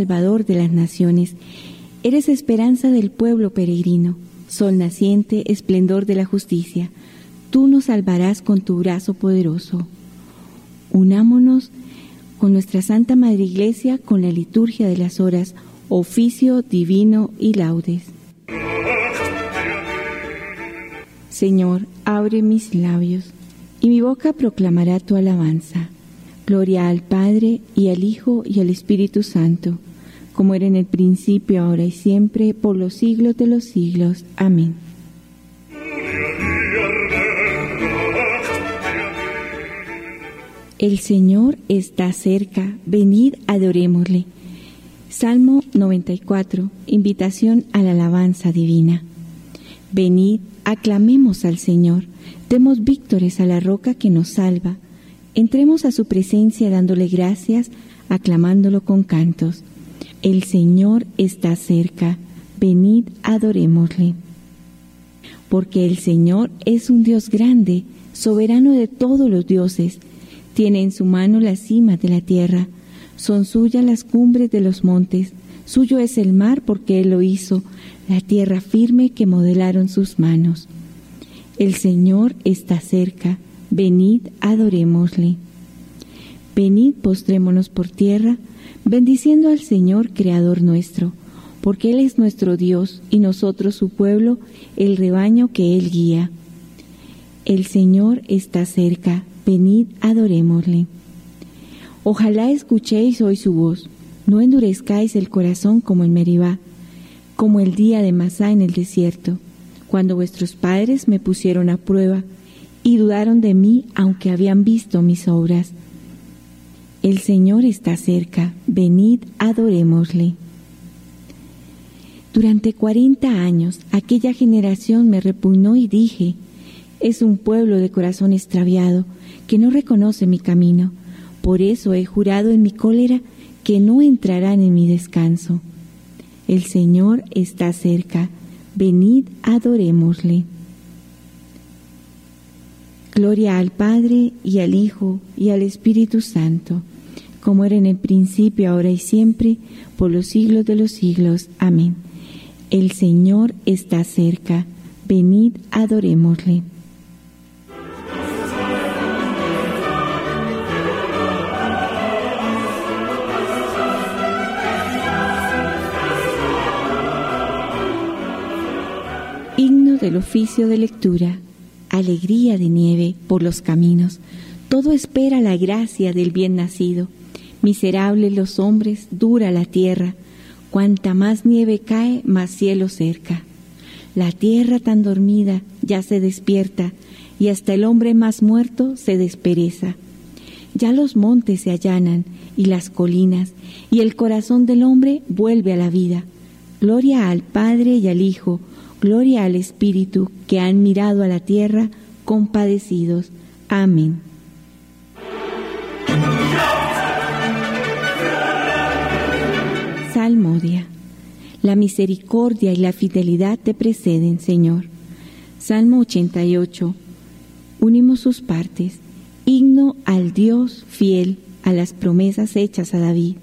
Salvador de las naciones. Eres esperanza del pueblo peregrino, sol naciente, esplendor de la justicia. Tú nos salvarás con tu brazo poderoso. Unámonos con nuestra Santa Madre Iglesia con la liturgia de las horas, oficio divino y laudes. Señor, abre mis labios, y mi boca proclamará tu alabanza. Gloria al Padre, y al Hijo, y al Espíritu Santo, como era en el principio, ahora y siempre, por los siglos de los siglos. Amén. El Señor está cerca, venid, adorémosle. Salmo 94, invitación a la alabanza divina. Venid, aclamemos al Señor, demos víctores a la roca que nos salva, entremos a su presencia dándole gracias, aclamándolo con cantos. El Señor está cerca, venid, adorémosle. Porque el Señor es un Dios grande, soberano de todos los dioses, tiene en su mano la cima de la tierra, son suyas las cumbres de los montes, suyo es el mar porque Él lo hizo, la tierra firme que modelaron sus manos. El Señor está cerca, venid, adorémosle. Venid, postrémonos por tierra, bendiciendo al Señor, Creador nuestro, porque Él es nuestro Dios y nosotros su pueblo, el rebaño que Él guía. El Señor está cerca, venid, adorémosle. Ojalá escuchéis hoy su voz, no endurezcáis el corazón como en Meribá, como el día de Masá en el desierto, cuando vuestros padres me pusieron a prueba y dudaron de mí aunque habían visto mis obras. El Señor está cerca, venid, adorémosle. Durante cuarenta años aquella generación me repugnó y dije, es un pueblo de corazón extraviado que no reconoce mi camino. Por eso he jurado en mi cólera que no entrarán en mi descanso. El Señor está cerca, venid, adorémosle. Gloria al Padre y al Hijo y al Espíritu Santo, como era en el principio, ahora y siempre, por los siglos de los siglos. Amén. El Señor está cerca, venid, adorémosle. del oficio de lectura, alegría de nieve por los caminos, todo espera la gracia del bien nacido. Miserables los hombres, dura la tierra, cuanta más nieve cae, más cielo cerca. La tierra tan dormida ya se despierta, y hasta el hombre más muerto se despereza. Ya los montes se allanan y las colinas, y el corazón del hombre vuelve a la vida. Gloria al Padre y al Hijo, Gloria al Espíritu que han mirado a la tierra compadecidos. Amén. La misericordia y la fidelidad te preceden, Señor. Salmo 88. Unimos sus partes. Himno al Dios fiel a las promesas hechas a David.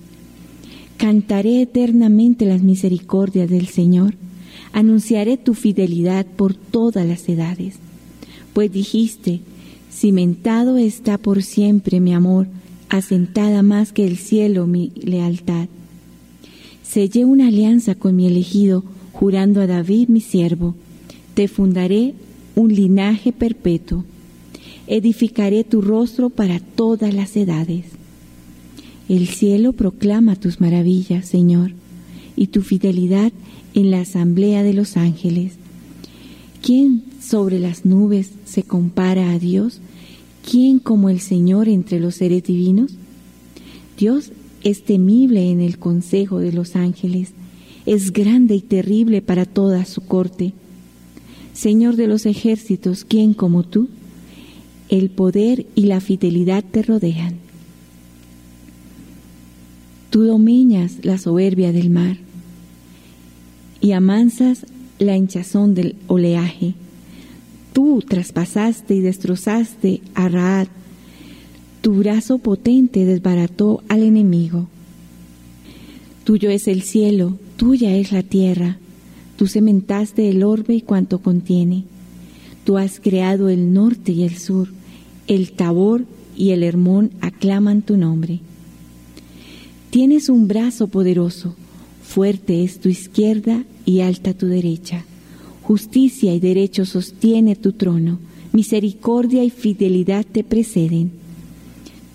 Cantaré eternamente las misericordias del Señor anunciaré tu fidelidad por todas las edades. Pues dijiste, cimentado está por siempre mi amor, asentada más que el cielo mi lealtad. Sellé una alianza con mi elegido, jurando a David mi siervo, te fundaré un linaje perpetuo, edificaré tu rostro para todas las edades. El cielo proclama tus maravillas, Señor, y tu fidelidad en la asamblea de los ángeles. ¿Quién sobre las nubes se compara a Dios? ¿Quién como el Señor entre los seres divinos? Dios es temible en el consejo de los ángeles, es grande y terrible para toda su corte. Señor de los ejércitos, ¿quién como tú? El poder y la fidelidad te rodean. Tú domeñas la soberbia del mar y amansas la hinchazón del oleaje. Tú traspasaste y destrozaste a Raad. Tu brazo potente desbarató al enemigo. Tuyo es el cielo, tuya es la tierra. Tú cementaste el orbe y cuanto contiene. Tú has creado el norte y el sur. El Tabor y el Hermón aclaman tu nombre. Tienes un brazo poderoso, fuerte es tu izquierda y alta tu derecha. Justicia y derecho sostiene tu trono, misericordia y fidelidad te preceden.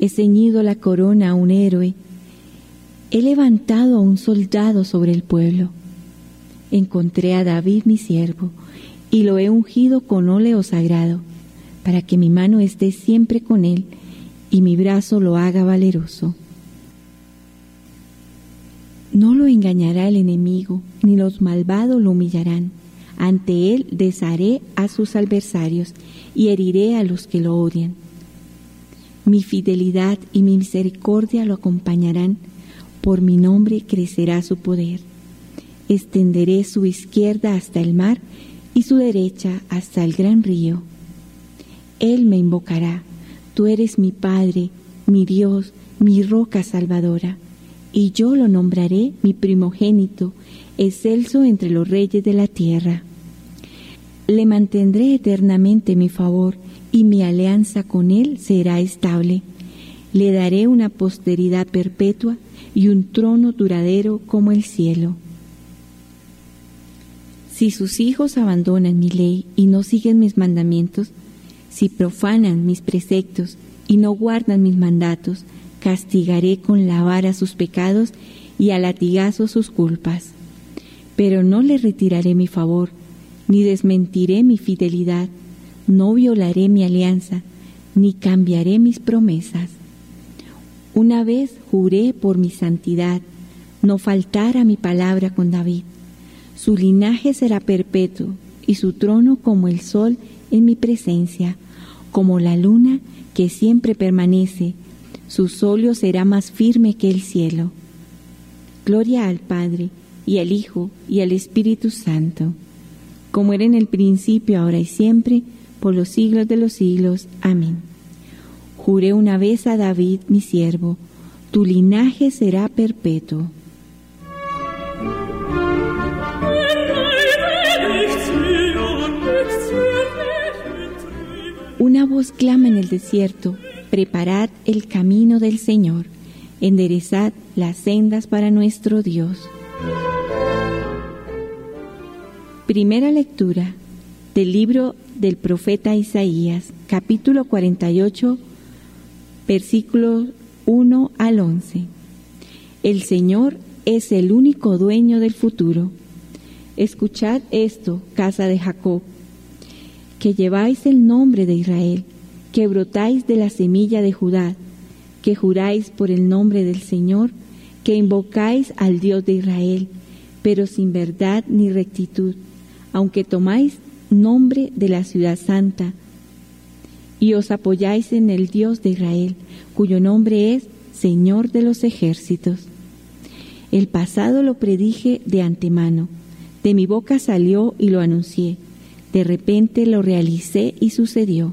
he ceñido la corona a un héroe, he levantado a un soldado sobre el pueblo. Encontré a David mi siervo, y lo he ungido con óleo sagrado, para que mi mano esté siempre con él, y mi brazo lo haga valeroso. No lo engañará el enemigo, ni los malvados lo humillarán. Ante él desharé a sus adversarios y heriré a los que lo odian. Mi fidelidad y mi misericordia lo acompañarán, por mi nombre crecerá su poder. Extenderé su izquierda hasta el mar y su derecha hasta el gran río. Él me invocará, tú eres mi Padre, mi Dios, mi roca salvadora, y yo lo nombraré mi primogénito, excelso entre los reyes de la tierra. Le mantendré eternamente mi favor, y mi alianza con él será estable. Le daré una posteridad perpetua y un trono duradero como el cielo. Si sus hijos abandonan mi ley y no siguen mis mandamientos, si profanan mis preceptos y no guardan mis mandatos, castigaré con la vara sus pecados y a latigazo sus culpas. Pero no le retiraré mi favor, ni desmentiré mi fidelidad, no violaré mi alianza, ni cambiaré mis promesas. Una vez juré por mi santidad, no faltara mi palabra con David. Su linaje será perpetuo y su trono como el sol en mi presencia, como la luna que siempre permanece. Su solio será más firme que el cielo. Gloria al Padre, y al Hijo, y al Espíritu Santo, como era en el principio, ahora y siempre, por los siglos de los siglos. Amén. Juré una vez a David, mi siervo, tu linaje será perpetuo. Una voz clama en el desierto, preparad el camino del Señor, enderezad las sendas para nuestro Dios. Primera lectura del libro del profeta Isaías, capítulo 48, versículos 1 al 11. El Señor es el único dueño del futuro. Escuchad esto, casa de Jacob que lleváis el nombre de Israel, que brotáis de la semilla de Judá, que juráis por el nombre del Señor, que invocáis al Dios de Israel, pero sin verdad ni rectitud, aunque tomáis nombre de la ciudad santa, y os apoyáis en el Dios de Israel, cuyo nombre es Señor de los ejércitos. El pasado lo predije de antemano, de mi boca salió y lo anuncié de repente lo realicé y sucedió,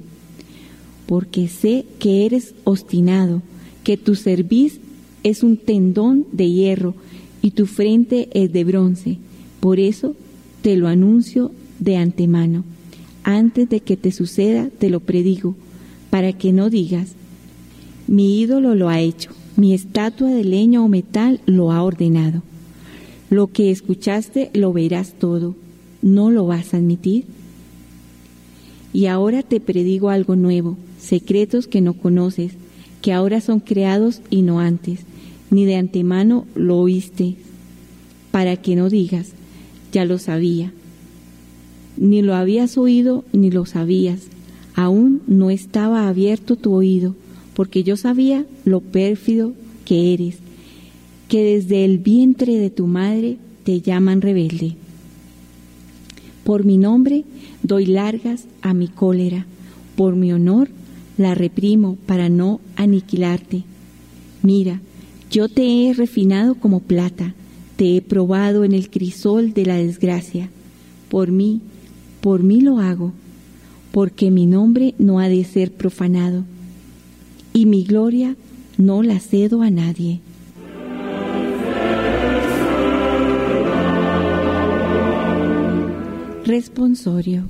porque sé que eres obstinado, que tu cerviz es un tendón de hierro y tu frente es de bronce. Por eso te lo anuncio de antemano. Antes de que te suceda, te lo predigo, para que no digas, mi ídolo lo ha hecho, mi estatua de leña o metal lo ha ordenado. Lo que escuchaste lo verás todo, ¿no lo vas a admitir? Y ahora te predigo algo nuevo, secretos que no conoces, que ahora son creados y no antes, ni de antemano lo oíste, para que no digas, ya lo sabía. Ni lo habías oído ni lo sabías, aún no estaba abierto tu oído, porque yo sabía lo pérfido que eres, que desde el vientre de tu madre te llaman rebelde. Por mi nombre doy largas a mi cólera, por mi honor la reprimo para no aniquilarte. Mira, yo te he refinado como plata, te he probado en el crisol de la desgracia. Por mí, por mí lo hago, porque mi nombre no ha de ser profanado, y mi gloria no la cedo a nadie. Responsorio.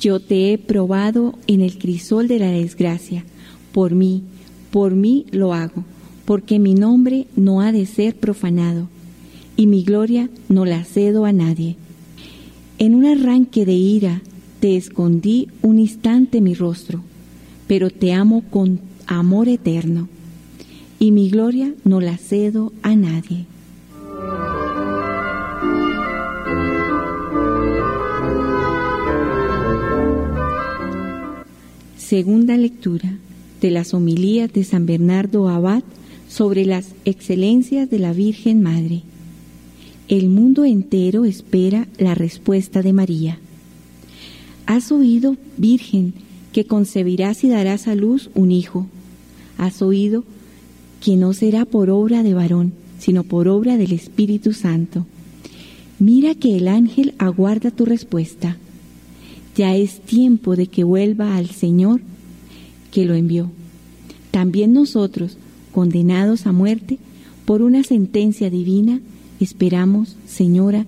Yo te he probado en el crisol de la desgracia. Por mí, por mí lo hago, porque mi nombre no ha de ser profanado, y mi gloria no la cedo a nadie. En un arranque de ira te escondí un instante mi rostro, pero te amo con amor eterno, y mi gloria no la cedo a nadie. Segunda lectura de las homilías de San Bernardo Abad sobre las excelencias de la Virgen Madre. El mundo entero espera la respuesta de María. Has oído, Virgen, que concebirás y darás a luz un hijo. Has oído que no será por obra de varón, sino por obra del Espíritu Santo. Mira que el ángel aguarda tu respuesta ya es tiempo de que vuelva al Señor que lo envió. También nosotros, condenados a muerte por una sentencia divina, esperamos, Señora,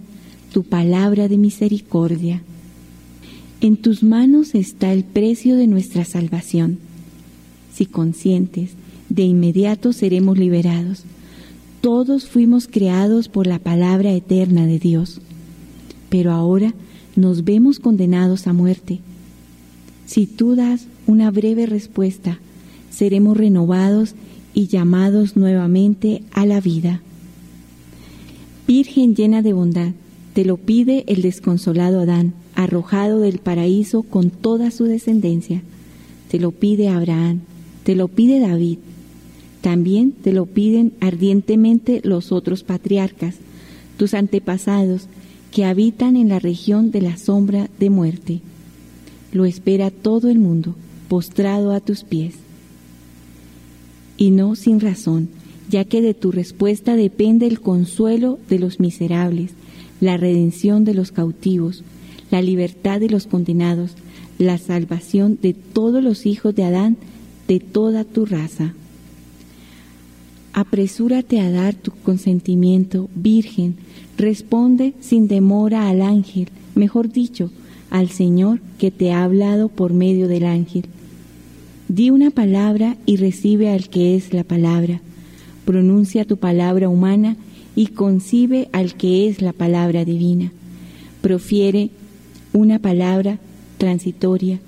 tu palabra de misericordia. En tus manos está el precio de nuestra salvación. Si conscientes, de inmediato seremos liberados. Todos fuimos creados por la palabra eterna de Dios. Pero ahora nos vemos condenados a muerte. Si tú das una breve respuesta, seremos renovados y llamados nuevamente a la vida. Virgen llena de bondad, te lo pide el desconsolado Adán, arrojado del paraíso con toda su descendencia. Te lo pide Abraham, te lo pide David. También te lo piden ardientemente los otros patriarcas, tus antepasados, que habitan en la región de la sombra de muerte. Lo espera todo el mundo, postrado a tus pies. Y no sin razón, ya que de tu respuesta depende el consuelo de los miserables, la redención de los cautivos, la libertad de los condenados, la salvación de todos los hijos de Adán, de toda tu raza. Apresúrate a dar tu consentimiento, Virgen, Responde sin demora al ángel, mejor dicho, al Señor que te ha hablado por medio del ángel. Di una palabra y recibe al que es la palabra. Pronuncia tu palabra humana y concibe al que es la palabra divina. Profiere una palabra transitoria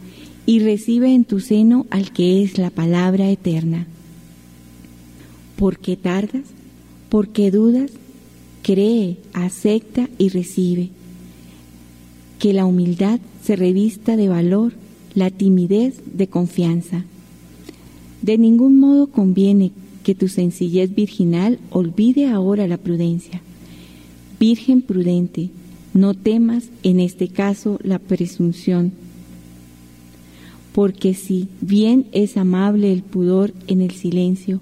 y recibe en tu seno al que es la palabra eterna. ¿Por qué tardas? ¿Por qué dudas? cree, acepta y recibe. Que la humildad se revista de valor, la timidez de confianza. De ningún modo conviene que tu sencillez virginal olvide ahora la prudencia. Virgen prudente, no temas en este caso la presunción, porque si bien es amable el pudor en el silencio,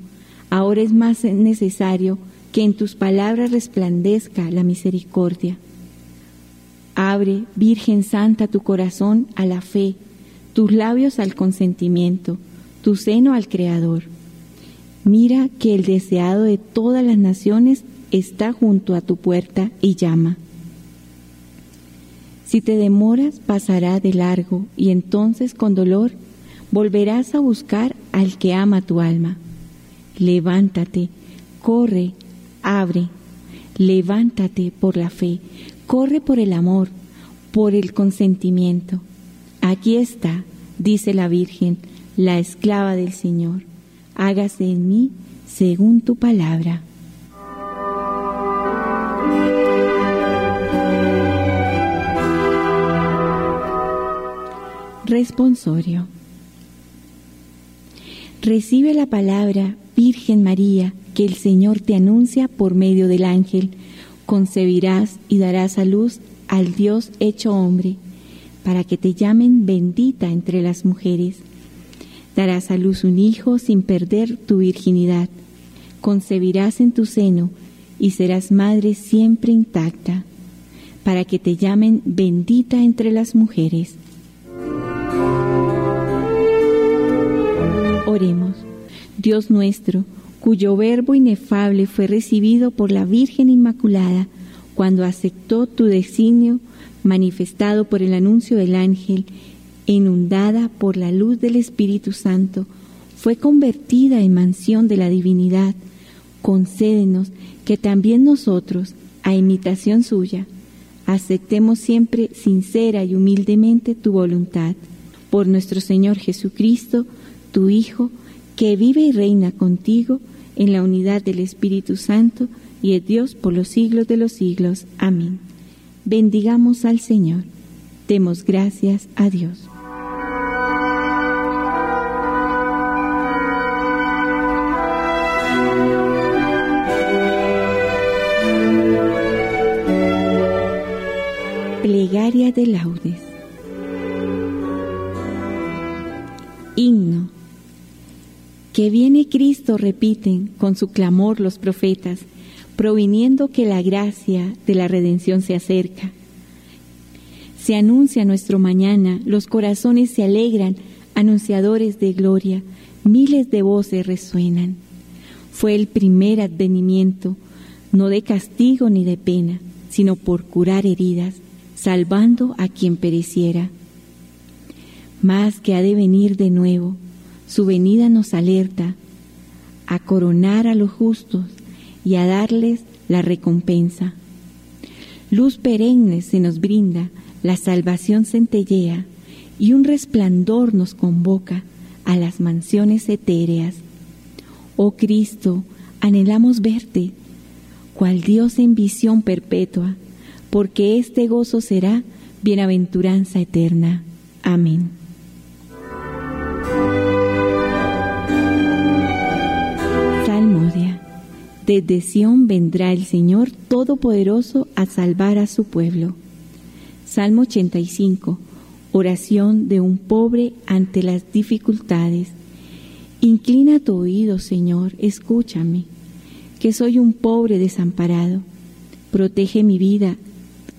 ahora es más necesario que en tus palabras resplandezca la misericordia. Abre, Virgen Santa, tu corazón a la fe, tus labios al consentimiento, tu seno al Creador. Mira que el deseado de todas las naciones está junto a tu puerta y llama. Si te demoras, pasará de largo y entonces con dolor volverás a buscar al que ama tu alma. Levántate, corre, abre, levántate por la fe, corre por el amor, por el consentimiento. Aquí está, dice la Virgen, la esclava del Señor, hágase en mí según tu palabra. Responsorio. Recibe la palabra, Virgen María, que el Señor te anuncia por medio del ángel. Concebirás y darás a luz al Dios hecho hombre, para que te llamen bendita entre las mujeres. Darás a luz un hijo sin perder tu virginidad. Concebirás en tu seno y serás madre siempre intacta, para que te llamen bendita entre las mujeres. Oremos. Dios nuestro, cuyo verbo inefable fue recibido por la Virgen Inmaculada cuando aceptó tu designio manifestado por el anuncio del ángel, inundada por la luz del Espíritu Santo, fue convertida en mansión de la divinidad. Concédenos que también nosotros, a imitación suya, aceptemos siempre sincera y humildemente tu voluntad. Por nuestro Señor Jesucristo, tu Hijo, que vive y reina contigo en la unidad del Espíritu Santo y es Dios por los siglos de los siglos. Amén. Bendigamos al Señor. Demos gracias a Dios. De laudes. Himno que viene Cristo, repiten con su clamor los profetas, proviniendo que la gracia de la redención se acerca. Se anuncia nuestro mañana, los corazones se alegran, anunciadores de gloria, miles de voces resuenan. Fue el primer advenimiento, no de castigo ni de pena, sino por curar heridas, salvando a quien pereciera. Más que ha de venir de nuevo, su venida nos alerta a coronar a los justos y a darles la recompensa. Luz perenne se nos brinda, la salvación centellea y un resplandor nos convoca a las mansiones etéreas. Oh Cristo, anhelamos verte, cual Dios en visión perpetua, porque este gozo será bienaventuranza eterna. Amén. Desde Sión vendrá el Señor Todopoderoso a salvar a su pueblo. Salmo 85. Oración de un pobre ante las dificultades. Inclina tu oído, Señor, escúchame, que soy un pobre desamparado. Protege mi vida,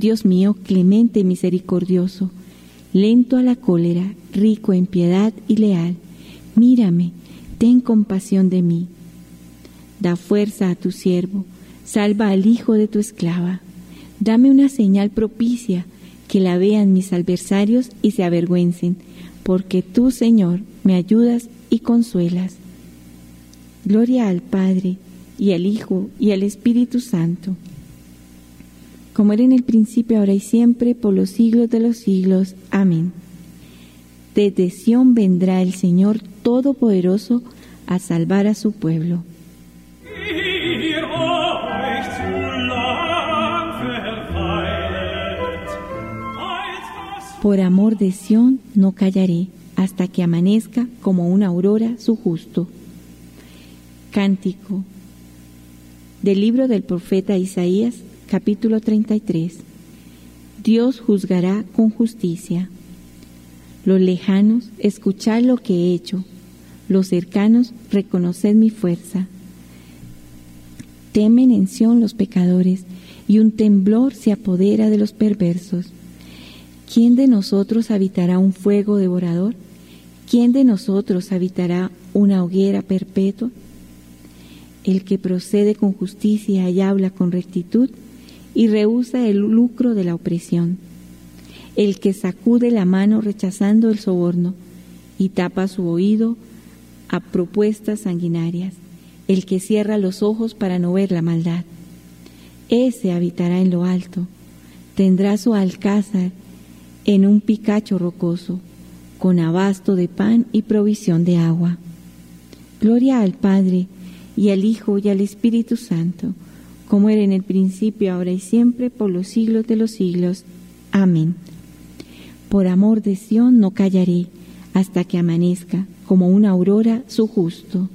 Dios mío, clemente y misericordioso, lento a la cólera, rico en piedad y leal, mírame, ten compasión de mí Da fuerza a tu siervo, salva al hijo de tu esclava. Dame una señal propicia, que la vean mis adversarios y se avergüencen, porque tú, Señor, me ayudas y consuelas. Gloria al Padre, y al Hijo, y al Espíritu Santo, como era en el principio, ahora y siempre, por los siglos de los siglos. Amén. Desde Sión vendrá el Señor Todopoderoso a salvar a su pueblo. Por amor de Sión no callaré hasta que amanezca como una aurora su justo. Cántico del libro del profeta Isaías capítulo 33. Dios juzgará con justicia. Los lejanos, escuchad lo que he hecho. Los cercanos, reconoced mi fuerza. Temen en Sión los pecadores, y un temblor se apodera de los perversos. ¿Quién de nosotros habitará un fuego devorador? ¿Quién de nosotros habitará una hoguera perpetua? El que procede con justicia y habla con rectitud y rehúsa el lucro de la opresión. El que sacude la mano rechazando el soborno y tapa su oído a propuestas sanguinarias. El que cierra los ojos para no ver la maldad. Ese habitará en lo alto, tendrá su alcázar en un picacho rocoso, con abasto de pan y provisión de agua. Gloria al Padre, y al Hijo, y al Espíritu Santo, como era en el principio, ahora y siempre, por los siglos de los siglos. Amén. Por amor de Sión no callaré, hasta que amanezca, como una aurora, su justo.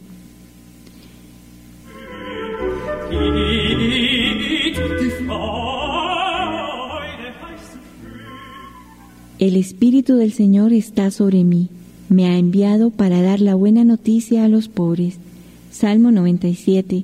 El Espíritu del Señor está sobre mí, me ha enviado para dar la buena noticia a los pobres. Salmo 97.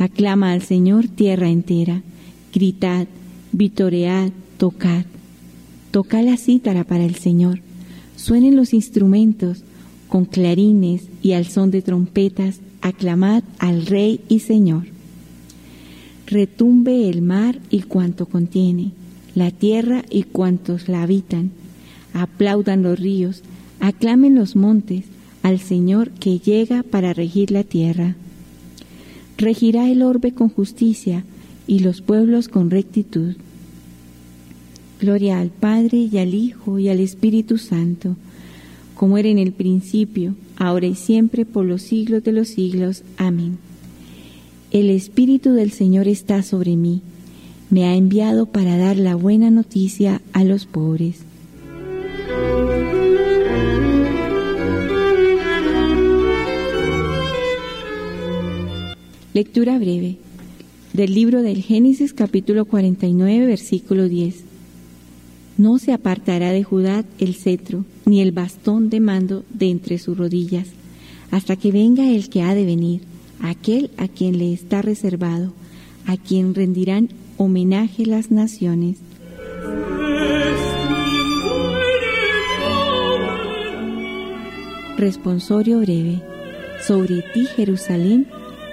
Aclama al Señor tierra entera, gritad, vitoread, tocad. Toca la cítara para el Señor. Suenen los instrumentos con clarines y al son de trompetas, aclamad al Rey y Señor. Retumbe el mar y cuanto contiene la tierra y cuantos la habitan. Aplaudan los ríos, aclamen los montes al Señor que llega para regir la tierra. Regirá el orbe con justicia y los pueblos con rectitud. Gloria al Padre y al Hijo y al Espíritu Santo, como era en el principio, ahora y siempre, por los siglos de los siglos. Amén. El Espíritu del Señor está sobre mí me ha enviado para dar la buena noticia a los pobres. Lectura breve del libro del Génesis capítulo 49 versículo 10. No se apartará de Judá el cetro, ni el bastón de mando de entre sus rodillas, hasta que venga el que ha de venir, aquel a quien le está reservado, a quien rendirán homenaje las naciones. Responsorio breve. Sobre ti, Jerusalén,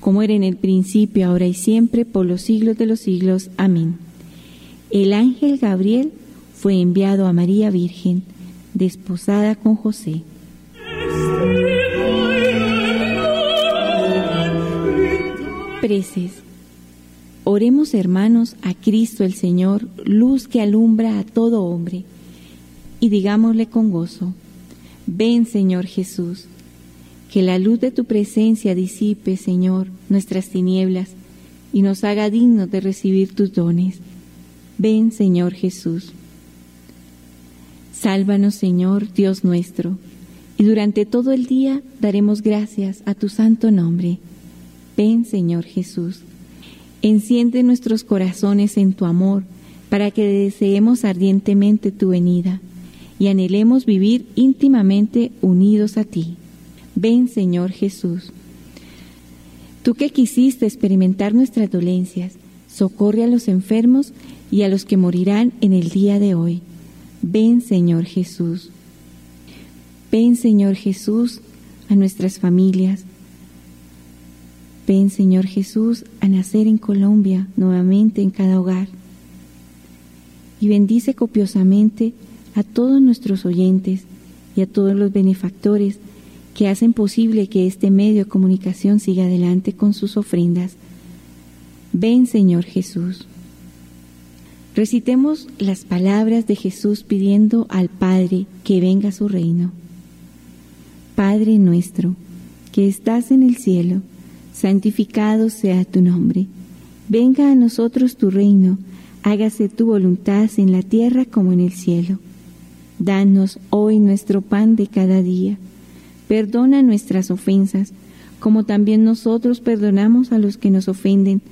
como era en el principio, ahora y siempre, por los siglos de los siglos. Amén. El ángel Gabriel fue enviado a María Virgen, desposada con José. Preces. Oremos hermanos a Cristo el Señor, luz que alumbra a todo hombre, y digámosle con gozo, ven Señor Jesús, que la luz de tu presencia disipe, Señor, nuestras tinieblas y nos haga dignos de recibir tus dones. Ven Señor Jesús. Sálvanos Señor, Dios nuestro, y durante todo el día daremos gracias a tu santo nombre. Ven Señor Jesús. Enciende nuestros corazones en tu amor para que deseemos ardientemente tu venida y anhelemos vivir íntimamente unidos a ti. Ven, Señor Jesús. Tú que quisiste experimentar nuestras dolencias, socorre a los enfermos y a los que morirán en el día de hoy. Ven, Señor Jesús. Ven, Señor Jesús, a nuestras familias, Ven, Señor Jesús, a nacer en Colombia nuevamente en cada hogar. Y bendice copiosamente a todos nuestros oyentes y a todos los benefactores que hacen posible que este medio de comunicación siga adelante con sus ofrendas. Ven, Señor Jesús. Recitemos las palabras de Jesús pidiendo al Padre que venga su reino. Padre nuestro, que estás en el cielo, santificado sea tu nombre. Venga a nosotros tu reino, hágase tu voluntad en la tierra como en el cielo. Danos hoy nuestro pan de cada día. Perdona nuestras ofensas, como también nosotros perdonamos a los que nos ofenden.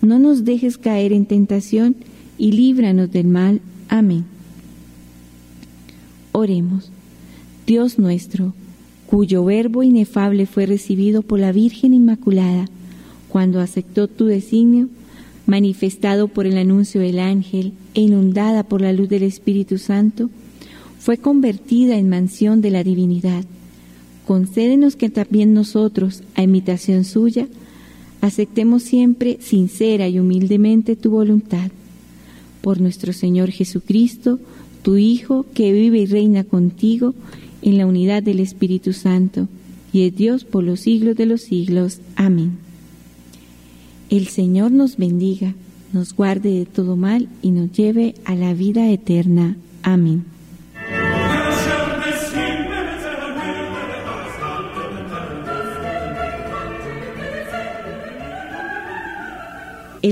No nos dejes caer en tentación y líbranos del mal. Amén. Oremos. Dios nuestro, cuyo verbo inefable fue recibido por la Virgen Inmaculada cuando aceptó tu designio, manifestado por el anuncio del ángel e inundada por la luz del Espíritu Santo, fue convertida en mansión de la divinidad. Concédenos que también nosotros, a imitación suya, aceptemos siempre sincera y humildemente tu voluntad. Por nuestro Señor Jesucristo, tu Hijo, que vive y reina contigo, en la unidad del Espíritu Santo, y es Dios por los siglos de los siglos. Amén. El Señor nos bendiga, nos guarde de todo mal y nos lleve a la vida eterna. Amén.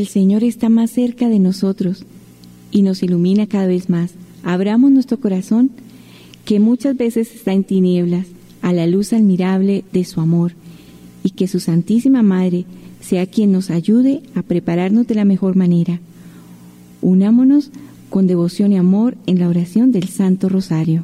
El Señor está más cerca de nosotros y nos ilumina cada vez más. Abramos nuestro corazón que muchas veces está en tinieblas, a la luz admirable de su amor, y que su Santísima Madre sea quien nos ayude a prepararnos de la mejor manera. Unámonos con devoción y amor en la oración del Santo Rosario.